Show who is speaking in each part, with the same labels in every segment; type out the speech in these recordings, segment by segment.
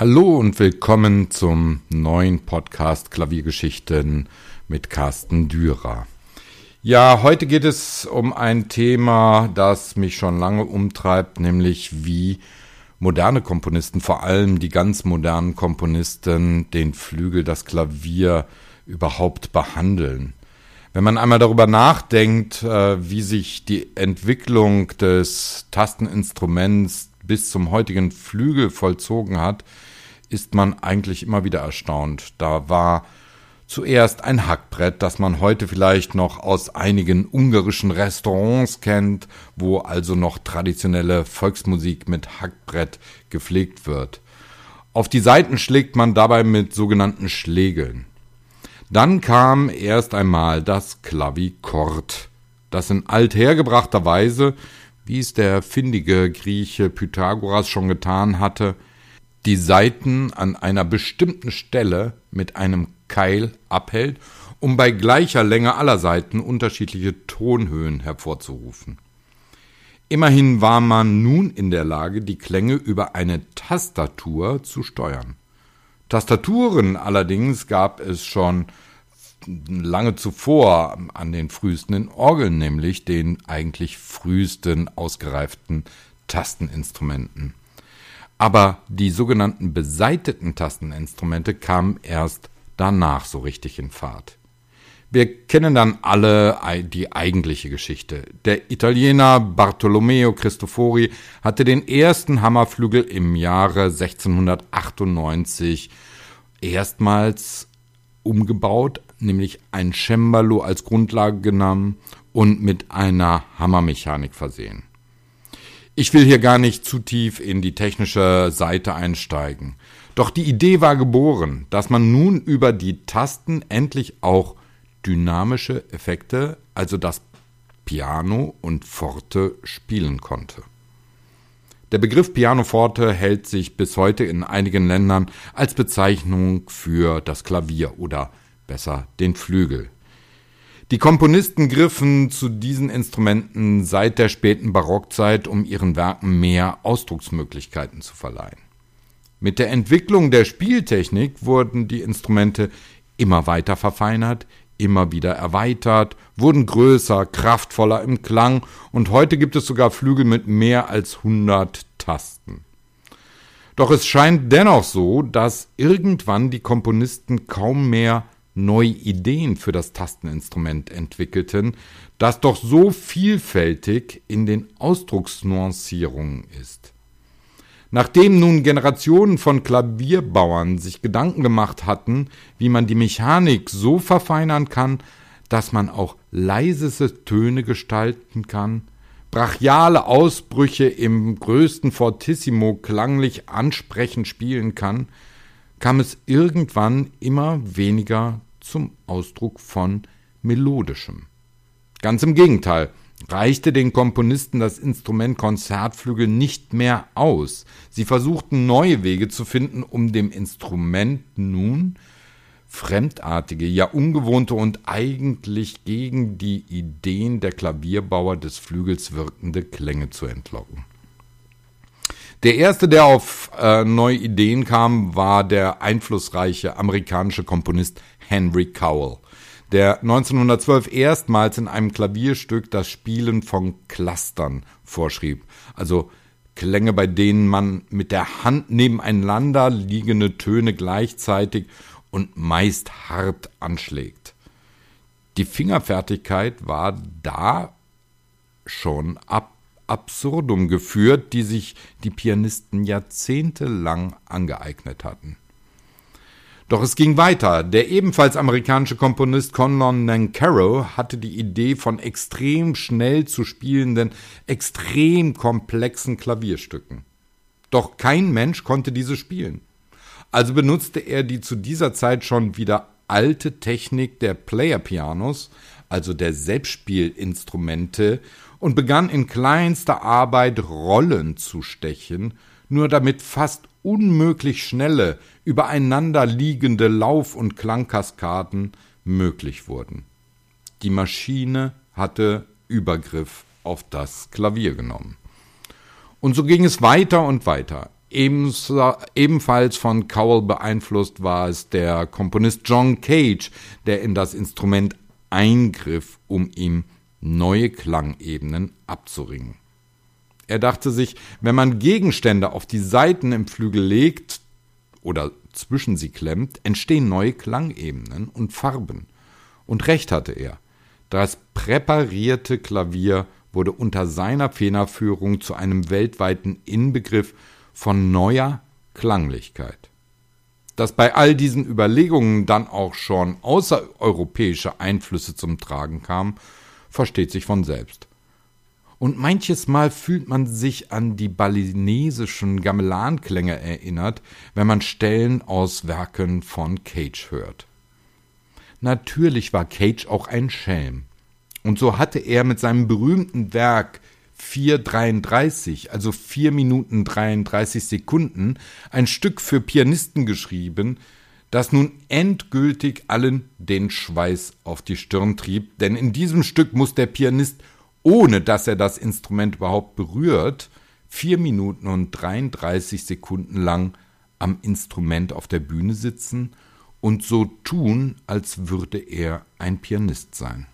Speaker 1: Hallo und willkommen zum neuen Podcast Klaviergeschichten mit Carsten Dürer. Ja, heute geht es um ein Thema, das mich schon lange umtreibt, nämlich wie moderne Komponisten, vor allem die ganz modernen Komponisten, den Flügel, das Klavier überhaupt behandeln. Wenn man einmal darüber nachdenkt, äh, wie sich die Entwicklung des Tasteninstruments bis zum heutigen Flügel vollzogen hat, ist man eigentlich immer wieder erstaunt. Da war zuerst ein Hackbrett, das man heute vielleicht noch aus einigen ungarischen Restaurants kennt, wo also noch traditionelle Volksmusik mit Hackbrett gepflegt wird. Auf die Seiten schlägt man dabei mit sogenannten Schlägeln. Dann kam erst einmal das Klavikord, das in althergebrachter Weise, wie es der findige Grieche Pythagoras schon getan hatte, die Saiten an einer bestimmten Stelle mit einem Keil abhält, um bei gleicher Länge aller Saiten unterschiedliche Tonhöhen hervorzurufen. Immerhin war man nun in der Lage, die Klänge über eine Tastatur zu steuern. Tastaturen allerdings gab es schon lange zuvor an den frühesten Orgeln, nämlich den eigentlich frühesten ausgereiften Tasteninstrumenten. Aber die sogenannten beseiteten Tasteninstrumente kamen erst danach so richtig in Fahrt. Wir kennen dann alle die eigentliche Geschichte. Der Italiener Bartolomeo Cristofori hatte den ersten Hammerflügel im Jahre 1698 erstmals umgebaut, nämlich ein Cembalo als Grundlage genommen und mit einer Hammermechanik versehen. Ich will hier gar nicht zu tief in die technische Seite einsteigen. Doch die Idee war geboren, dass man nun über die Tasten endlich auch dynamische Effekte, also das Piano und Forte spielen konnte. Der Begriff Pianoforte hält sich bis heute in einigen Ländern als Bezeichnung für das Klavier oder besser den Flügel. Die Komponisten griffen zu diesen Instrumenten seit der späten Barockzeit, um ihren Werken mehr Ausdrucksmöglichkeiten zu verleihen. Mit der Entwicklung der Spieltechnik wurden die Instrumente immer weiter verfeinert, immer wieder erweitert, wurden größer, kraftvoller im Klang und heute gibt es sogar Flügel mit mehr als 100 Tasten. Doch es scheint dennoch so, dass irgendwann die Komponisten kaum mehr neue Ideen für das Tasteninstrument entwickelten, das doch so vielfältig in den Ausdrucksnuancierungen ist. Nachdem nun Generationen von Klavierbauern sich Gedanken gemacht hatten, wie man die Mechanik so verfeinern kann, dass man auch leiseste Töne gestalten kann, brachiale Ausbrüche im größten Fortissimo klanglich ansprechend spielen kann, kam es irgendwann immer weniger zum Ausdruck von melodischem. Ganz im Gegenteil, reichte den Komponisten das Instrument Konzertflügel nicht mehr aus. Sie versuchten neue Wege zu finden, um dem Instrument nun fremdartige, ja ungewohnte und eigentlich gegen die Ideen der Klavierbauer des Flügels wirkende Klänge zu entlocken. Der erste, der auf äh, neue Ideen kam, war der einflussreiche amerikanische Komponist Henry Cowell der 1912 erstmals in einem Klavierstück das Spielen von Clustern vorschrieb, also Klänge, bei denen man mit der Hand nebeneinander liegende Töne gleichzeitig und meist hart anschlägt. Die Fingerfertigkeit war da schon ab absurdum geführt, die sich die Pianisten jahrzehntelang angeeignet hatten. Doch es ging weiter. Der ebenfalls amerikanische Komponist Conlon Nancarrow hatte die Idee von extrem schnell zu spielenden, extrem komplexen Klavierstücken. Doch kein Mensch konnte diese spielen. Also benutzte er die zu dieser Zeit schon wieder alte Technik der Player-Pianos, also der Selbstspielinstrumente, und begann in kleinster Arbeit Rollen zu stechen, nur damit fast unmöglich schnelle, übereinander liegende Lauf- und Klangkaskaden möglich wurden. Die Maschine hatte Übergriff auf das Klavier genommen. Und so ging es weiter und weiter. Ebenfalls von Cowell beeinflusst war es der Komponist John Cage, der in das Instrument eingriff, um ihm neue Klangebenen abzuringen. Er dachte sich, wenn man Gegenstände auf die Saiten im Flügel legt oder zwischen sie klemmt, entstehen neue Klangebenen und Farben. Und recht hatte er. Das präparierte Klavier wurde unter seiner Federführung zu einem weltweiten Inbegriff von neuer Klanglichkeit. Dass bei all diesen Überlegungen dann auch schon außereuropäische Einflüsse zum Tragen kamen, versteht sich von selbst. Und manches Mal fühlt man sich an die balinesischen Gamelanklänge erinnert, wenn man Stellen aus Werken von Cage hört. Natürlich war Cage auch ein Schelm. Und so hatte er mit seinem berühmten Werk 4,33, also 4 Minuten 33 Sekunden, ein Stück für Pianisten geschrieben, das nun endgültig allen den Schweiß auf die Stirn trieb, denn in diesem Stück muss der Pianist, ohne dass er das Instrument überhaupt berührt, 4 Minuten und 33 Sekunden lang am Instrument auf der Bühne sitzen und so tun, als würde er ein Pianist sein.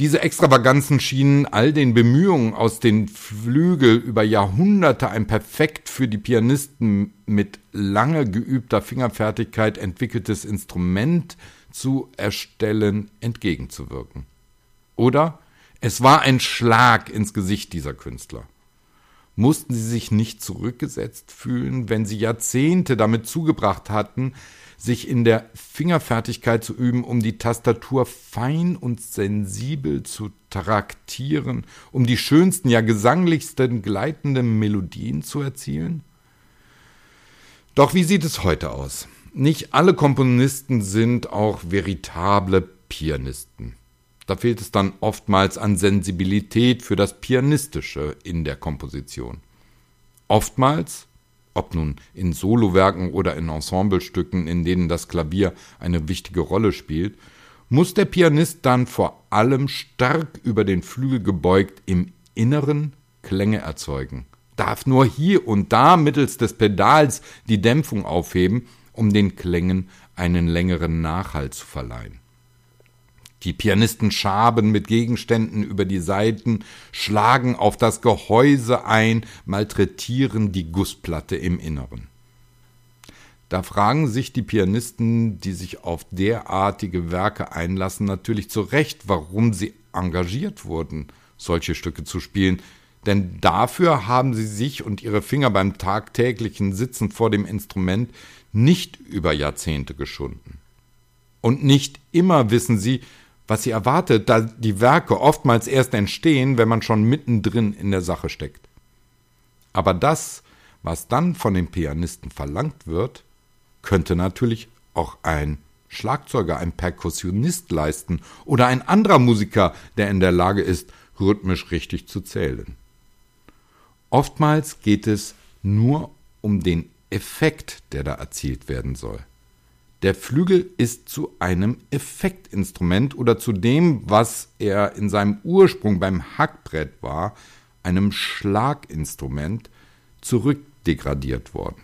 Speaker 1: Diese Extravaganzen schienen all den Bemühungen aus den Flügel über Jahrhunderte ein perfekt für die Pianisten mit lange geübter Fingerfertigkeit entwickeltes Instrument zu erstellen entgegenzuwirken. Oder es war ein Schlag ins Gesicht dieser Künstler. Mussten sie sich nicht zurückgesetzt fühlen, wenn sie Jahrzehnte damit zugebracht hatten, sich in der Fingerfertigkeit zu üben, um die Tastatur fein und sensibel zu traktieren, um die schönsten, ja gesanglichsten gleitenden Melodien zu erzielen? Doch wie sieht es heute aus? Nicht alle Komponisten sind auch veritable Pianisten. Da fehlt es dann oftmals an Sensibilität für das Pianistische in der Komposition. Oftmals ob nun in Solowerken oder in Ensemblestücken, in denen das Klavier eine wichtige Rolle spielt, muss der Pianist dann vor allem stark über den Flügel gebeugt im Inneren Klänge erzeugen, darf nur hier und da mittels des Pedals die Dämpfung aufheben, um den Klängen einen längeren Nachhalt zu verleihen. Die Pianisten schaben mit Gegenständen über die Saiten, schlagen auf das Gehäuse ein, malträtieren die Gussplatte im Inneren. Da fragen sich die Pianisten, die sich auf derartige Werke einlassen, natürlich zu Recht, warum sie engagiert wurden, solche Stücke zu spielen, denn dafür haben sie sich und ihre Finger beim tagtäglichen Sitzen vor dem Instrument nicht über Jahrzehnte geschunden. Und nicht immer wissen sie, was sie erwartet, da die Werke oftmals erst entstehen, wenn man schon mittendrin in der Sache steckt. Aber das, was dann von dem Pianisten verlangt wird, könnte natürlich auch ein Schlagzeuger, ein Perkussionist leisten oder ein anderer Musiker, der in der Lage ist, rhythmisch richtig zu zählen. Oftmals geht es nur um den Effekt, der da erzielt werden soll. Der Flügel ist zu einem Effektinstrument oder zu dem, was er in seinem Ursprung beim Hackbrett war, einem Schlaginstrument, zurückdegradiert worden.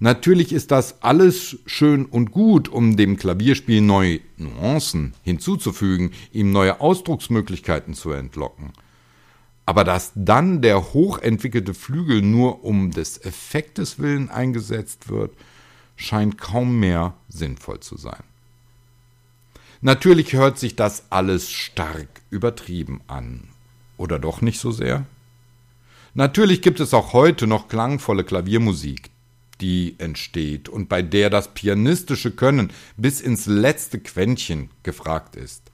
Speaker 1: Natürlich ist das alles schön und gut, um dem Klavierspiel neue Nuancen hinzuzufügen, ihm neue Ausdrucksmöglichkeiten zu entlocken. Aber dass dann der hochentwickelte Flügel nur um des Effektes willen eingesetzt wird, scheint kaum mehr sinnvoll zu sein. Natürlich hört sich das alles stark übertrieben an. Oder doch nicht so sehr? Natürlich gibt es auch heute noch klangvolle Klaviermusik, die entsteht und bei der das pianistische Können bis ins letzte Quäntchen gefragt ist.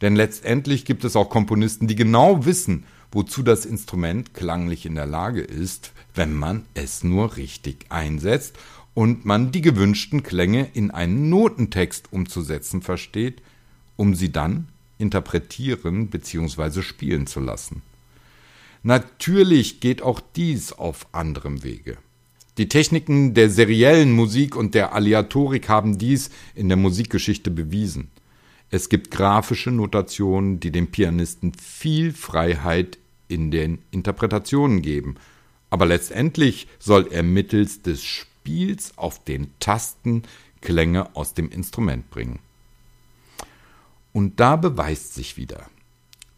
Speaker 1: Denn letztendlich gibt es auch Komponisten, die genau wissen, wozu das Instrument klanglich in der Lage ist, wenn man es nur richtig einsetzt und man die gewünschten Klänge in einen Notentext umzusetzen versteht, um sie dann interpretieren bzw. spielen zu lassen. Natürlich geht auch dies auf anderem Wege. Die Techniken der seriellen Musik und der Aleatorik haben dies in der Musikgeschichte bewiesen. Es gibt grafische Notationen, die dem Pianisten viel Freiheit in den Interpretationen geben, aber letztendlich soll er mittels des Spiels auf den Tasten Klänge aus dem Instrument bringen. Und da beweist sich wieder,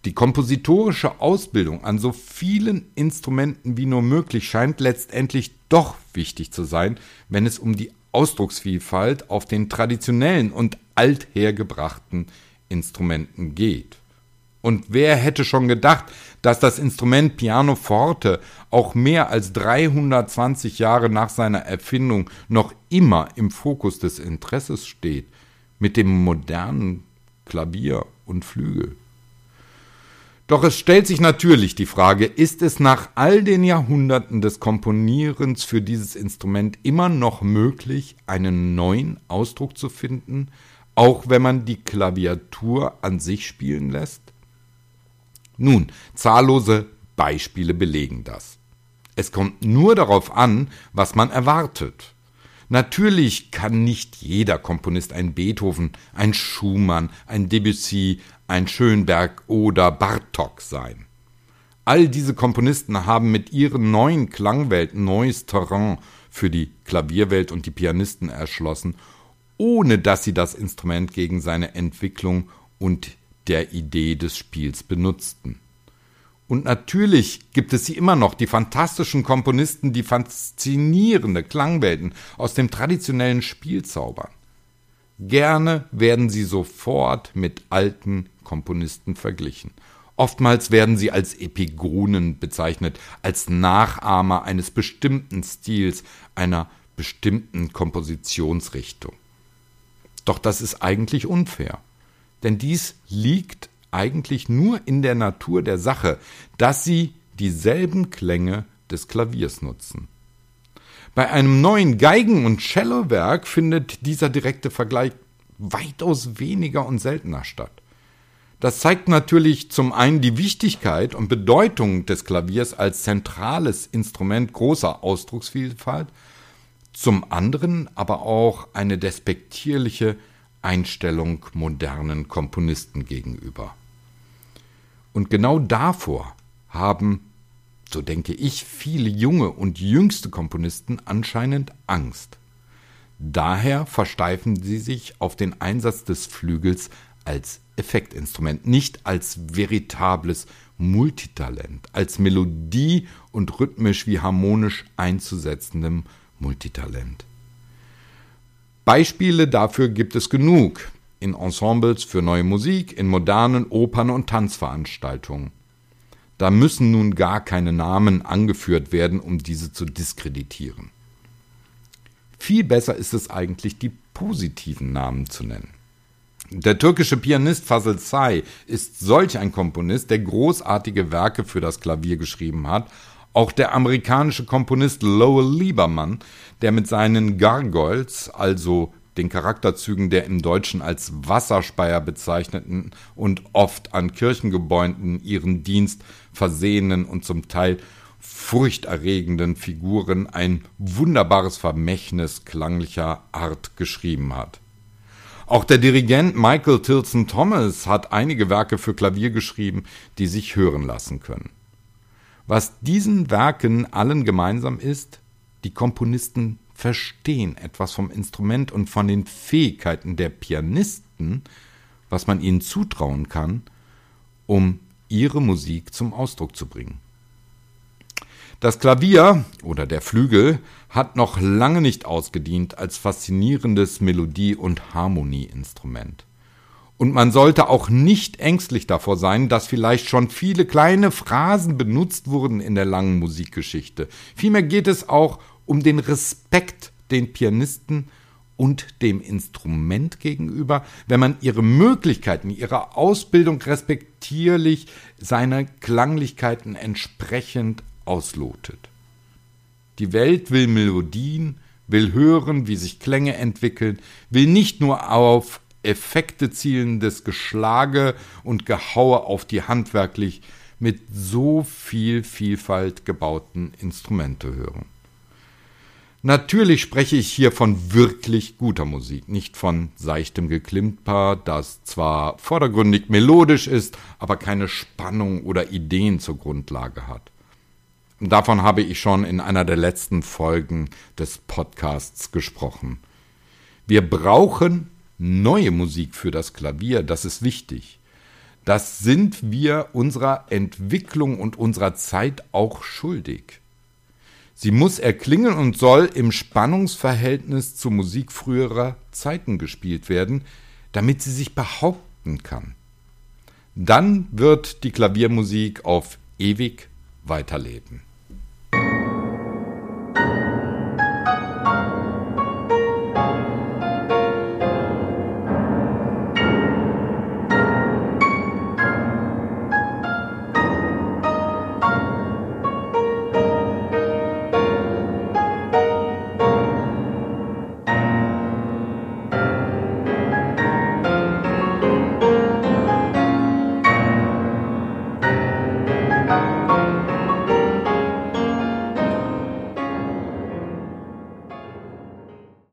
Speaker 1: die kompositorische Ausbildung an so vielen Instrumenten wie nur möglich scheint letztendlich doch wichtig zu sein, wenn es um die Ausdrucksvielfalt auf den traditionellen und althergebrachten Instrumenten geht. Und wer hätte schon gedacht, dass das Instrument Pianoforte auch mehr als 320 Jahre nach seiner Erfindung noch immer im Fokus des Interesses steht, mit dem modernen Klavier und Flügel. Doch es stellt sich natürlich die Frage, ist es nach all den Jahrhunderten des Komponierens für dieses Instrument immer noch möglich, einen neuen Ausdruck zu finden, auch wenn man die Klaviatur an sich spielen lässt? Nun, zahllose Beispiele belegen das. Es kommt nur darauf an, was man erwartet. Natürlich kann nicht jeder Komponist ein Beethoven, ein Schumann, ein Debussy, ein Schönberg oder Bartok sein. All diese Komponisten haben mit ihren neuen Klangwelten neues Terrain für die Klavierwelt und die Pianisten erschlossen, ohne dass sie das Instrument gegen seine Entwicklung und der Idee des Spiels benutzten. Und natürlich gibt es sie immer noch, die fantastischen Komponisten, die faszinierende Klangwelten aus dem traditionellen Spiel zaubern. Gerne werden sie sofort mit alten Komponisten verglichen. Oftmals werden sie als Epigonen bezeichnet, als Nachahmer eines bestimmten Stils, einer bestimmten Kompositionsrichtung. Doch das ist eigentlich unfair, denn dies liegt eigentlich nur in der Natur der Sache, dass sie dieselben Klänge des Klaviers nutzen. Bei einem neuen Geigen- und Cellowerk findet dieser direkte Vergleich weitaus weniger und seltener statt. Das zeigt natürlich zum einen die Wichtigkeit und Bedeutung des Klaviers als zentrales Instrument großer Ausdrucksvielfalt, zum anderen aber auch eine despektierliche Einstellung modernen Komponisten gegenüber. Und genau davor haben, so denke ich, viele junge und jüngste Komponisten anscheinend Angst. Daher versteifen sie sich auf den Einsatz des Flügels als Effektinstrument, nicht als veritables Multitalent, als Melodie und rhythmisch wie harmonisch einzusetzendem Multitalent. Beispiele dafür gibt es genug in Ensembles für neue Musik, in modernen Opern und Tanzveranstaltungen. Da müssen nun gar keine Namen angeführt werden, um diese zu diskreditieren. Viel besser ist es eigentlich, die positiven Namen zu nennen. Der türkische Pianist Fazıl Say ist solch ein Komponist, der großartige Werke für das Klavier geschrieben hat auch der amerikanische Komponist Lowell Lieberman, der mit seinen Gargoyles, also den Charakterzügen der im Deutschen als Wasserspeier bezeichneten und oft an Kirchengebäuden ihren Dienst versehenen und zum Teil furchterregenden Figuren ein wunderbares Vermächtnis klanglicher Art geschrieben hat. Auch der Dirigent Michael Tilson Thomas hat einige Werke für Klavier geschrieben, die sich hören lassen können. Was diesen Werken allen gemeinsam ist, die Komponisten verstehen etwas vom Instrument und von den Fähigkeiten der Pianisten, was man ihnen zutrauen kann, um ihre Musik zum Ausdruck zu bringen. Das Klavier oder der Flügel hat noch lange nicht ausgedient als faszinierendes Melodie- und Harmonieinstrument. Und man sollte auch nicht ängstlich davor sein, dass vielleicht schon viele kleine Phrasen benutzt wurden in der langen Musikgeschichte. Vielmehr geht es auch um den Respekt den Pianisten und dem Instrument gegenüber, wenn man ihre Möglichkeiten, ihre Ausbildung respektierlich seiner Klanglichkeiten entsprechend auslotet. Die Welt will Melodien, will hören, wie sich Klänge entwickeln, will nicht nur auf Effekte zielendes Geschlage und Gehaue auf die handwerklich mit so viel Vielfalt gebauten Instrumente hören. Natürlich spreche ich hier von wirklich guter Musik, nicht von seichtem Geklimper, das zwar vordergründig melodisch ist, aber keine Spannung oder Ideen zur Grundlage hat. Davon habe ich schon in einer der letzten Folgen des Podcasts gesprochen. Wir brauchen neue Musik für das Klavier, das ist wichtig. Das sind wir unserer Entwicklung und unserer Zeit auch schuldig. Sie muss erklingen und soll im Spannungsverhältnis zur Musik früherer Zeiten gespielt werden, damit sie sich behaupten kann. Dann wird die Klaviermusik auf ewig weiterleben.